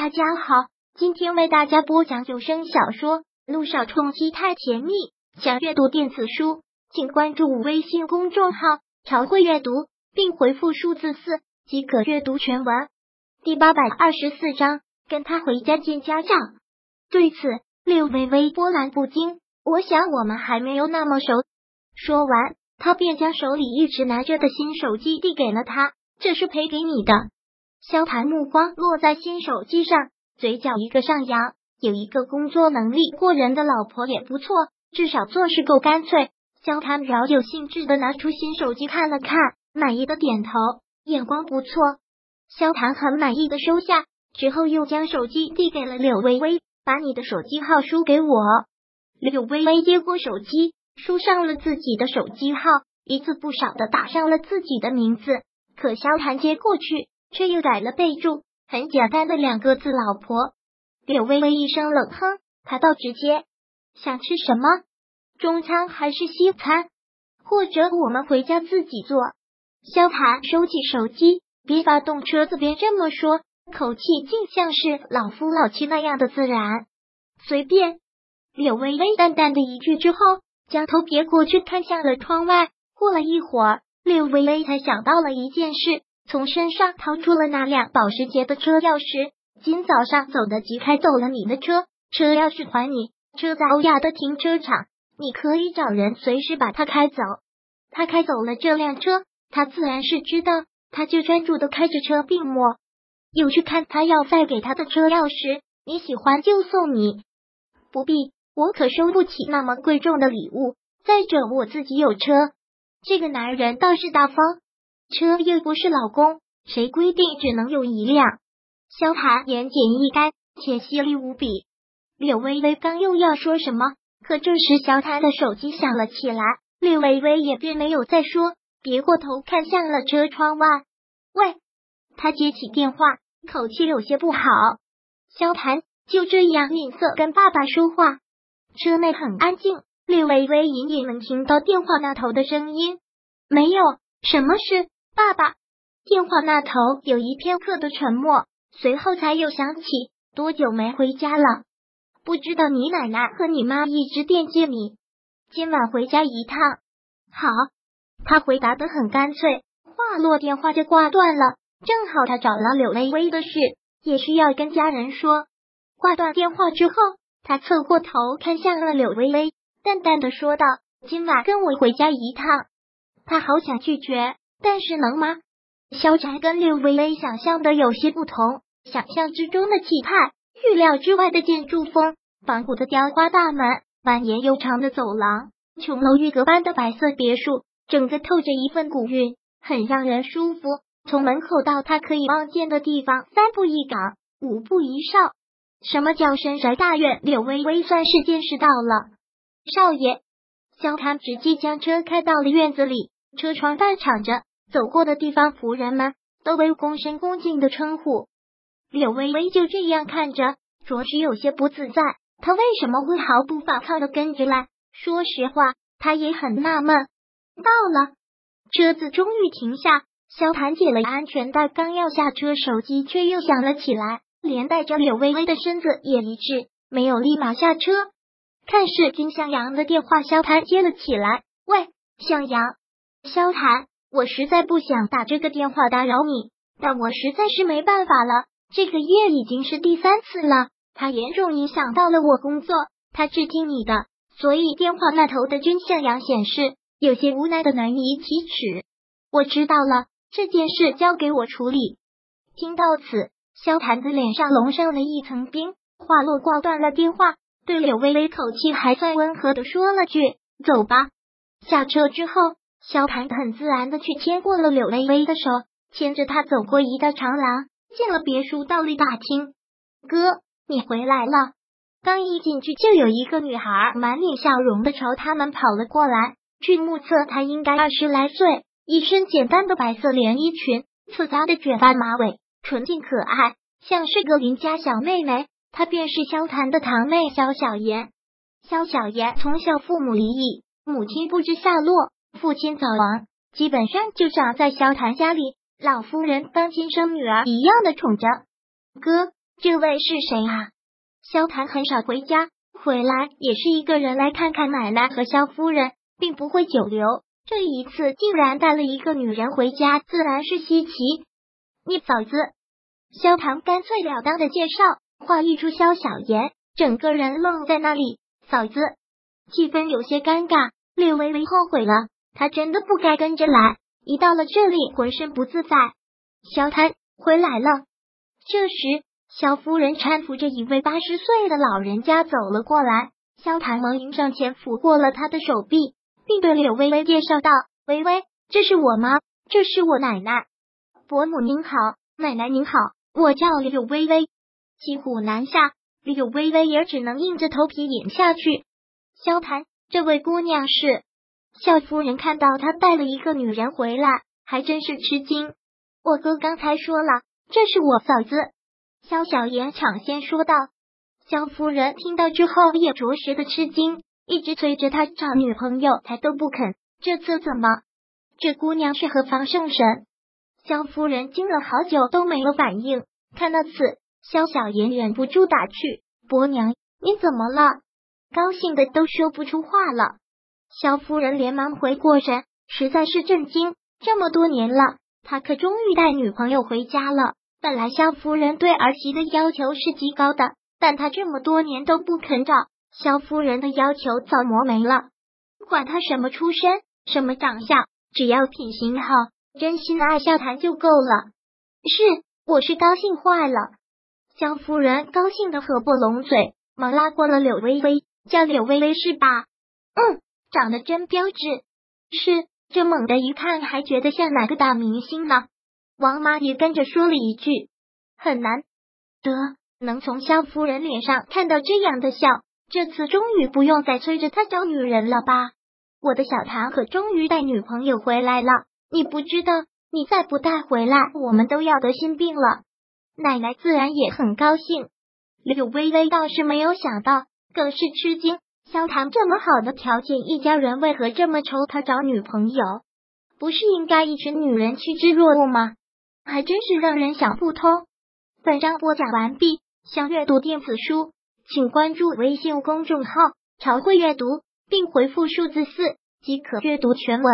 大家好，今天为大家播讲有声小说《路上冲击太甜蜜》。想阅读电子书，请关注微信公众号“朝会阅读”，并回复数字四即可阅读全文。第八百二十四章，跟他回家见家长。对此，六微微波澜不惊。我想我们还没有那么熟。说完，他便将手里一直拿着的新手机递给了他，这是赔给你的。萧谈目光落在新手机上，嘴角一个上扬。有一个工作能力过人的老婆也不错，至少做事够干脆。萧谈饶有兴致的拿出新手机看了看，满意的点头，眼光不错。萧谈很满意的收下，之后又将手机递给了柳微微，把你的手机号输给我。柳微微接过手机，输上了自己的手机号，一字不少的打上了自己的名字。可萧谈接过去。却又改了备注，很简单的两个字“老婆”。柳微微一声冷哼，他倒直接，想吃什么？中餐还是西餐？或者我们回家自己做？萧寒收起手机，别发动车子，别这么说，口气竟像是老夫老妻那样的自然。随便。柳微微淡淡的一句之后，将头别过去，看向了窗外。过了一会儿，柳微微才想到了一件事。从身上掏出了那辆保时捷的车钥匙。今早上走得急，开走了你的车，车钥匙还你。车在欧亚的停车场，你可以找人随时把它开走。他开走了这辆车，他自然是知道，他就专注的开着车，并没有去看他要再给他的车钥匙。你喜欢就送你，不必，我可收不起那么贵重的礼物。再者，我自己有车。这个男人倒是大方。车又不是老公，谁规定只能有一辆？萧谈言简意赅，且犀利无比。柳微微刚又要说什么，可这时萧谈的手机响了起来，柳微微也并没有再说，别过头看向了车窗外。喂，他接起电话，口气有些不好。萧谈就这样吝啬跟爸爸说话。车内很安静，柳微微隐隐能听到电话那头的声音。没有什么事。爸爸，电话那头有一片刻的沉默，随后才又响起。多久没回家了？不知道你奶奶和你妈一直惦记你，今晚回家一趟。好，他回答的很干脆。话落，电话就挂断了。正好他找了柳微微的事，也需要跟家人说。挂断电话之后，他侧过头看向了柳微微，淡淡的说道：“今晚跟我回家一趟。”他好想拒绝。但是能吗？萧宅跟柳微微想象的有些不同，想象之中的气派，预料之外的建筑风，仿古的雕花大门，蜿蜒又长的走廊，琼楼玉阁般的白色别墅，整个透着一份古韵，很让人舒服。从门口到他可以望见的地方，三步一岗，五步一哨。什么叫深宅大院？柳微微算是见识到了。少爷，萧谈直接将车开到了院子里，车窗半敞着。走过的地方，仆人们都为恭声恭敬的称呼。柳微微就这样看着，着实有些不自在。他为什么会毫不反抗的跟着来？说实话，他也很纳闷。到了，车子终于停下，萧谈解了安全带，刚要下车，手机却又响了起来，连带着柳微微的身子也一致，没有立马下车。看是金向阳的电话，萧谈接了起来：“喂，向阳，萧谈。”我实在不想打这个电话打扰你，但我实在是没办法了。这个月已经是第三次了，它严重影响到了我工作。他只听你的，所以电话那头的君向阳显示有些无奈的难以启齿。我知道了，这件事交给我处理。听到此，萧谈的脸上笼上了一层冰。话落，挂断了电话，对柳微微口气还算温和的说了句：“走吧。”下车之后。萧谈很自然的去牵过了柳微微的手，牵着她走过一道长廊，进了别墅，倒立大厅。哥，你回来了。刚一进去，就有一个女孩满脸笑容的朝他们跑了过来。据目测，她应该二十来岁，一身简单的白色连衣裙，复杂的卷发马尾，纯净可爱，像是个邻家小妹妹。她便是萧谈的堂妹萧小言。萧小言从小父母离异，母亲不知下落。父亲早亡，基本上就长在萧谭家里，老夫人当亲生女儿一样的宠着。哥，这位是谁啊？萧谭很少回家，回来也是一个人来看看奶奶和萧夫人，并不会久留。这一次竟然带了一个女人回家，自然是稀奇。你嫂子，萧谭干脆了当的介绍，话一出，萧小言整个人愣在那里。嫂子，气氛有些尴尬。略微微后悔了，他真的不该跟着来，一到了这里浑身不自在。萧谭回来了。这时。萧夫人搀扶着一位八十岁的老人家走了过来，萧谭忙迎上前抚过了他的手臂，并对柳微微介绍道：“微微，这是我妈，这是我奶奶。伯母您好，奶奶您好，我叫柳微微。”骑虎难下，柳微微也只能硬着头皮演下去。萧谭，这位姑娘是萧夫人，看到他带了一个女人回来，还真是吃惊。我哥刚才说了，这是我嫂子。萧小言抢先说道：“萧夫人听到之后也着实的吃惊，一直催着他找女朋友，他都不肯。这次怎么？这姑娘是何方圣神？”萧夫人惊了好久都没有反应。看到此，萧小言忍不住打趣：“伯娘，你怎么了？”高兴的都说不出话了。萧夫人连忙回过神，实在是震惊。这么多年了，他可终于带女朋友回家了。本来萧夫人对儿媳的要求是极高的，但她这么多年都不肯找，萧夫人的要求早磨没了。管他什么出身、什么长相，只要品行好、真心爱笑谈就够了。是，我是高兴坏了。萧夫人高兴的合不拢嘴，忙拉过了柳微微，叫柳微微是吧？嗯，长得真标致。是，这猛的一看还觉得像哪个大明星呢。王妈也跟着说了一句：“很难得能从萧夫人脸上看到这样的笑，这次终于不用再催着他找女人了吧？我的小谭可终于带女朋友回来了，你不知道，你再不带回来，我们都要得心病了。奶奶自然也很高兴，柳微微倒是没有想到，更是吃惊。萧谈这么好的条件，一家人为何这么愁他找女朋友？不是应该一群女人趋之若鹜吗？”还真是让人想不通。本章播讲完毕，想阅读电子书，请关注微信公众号“朝会阅读”，并回复数字四即可阅读全文。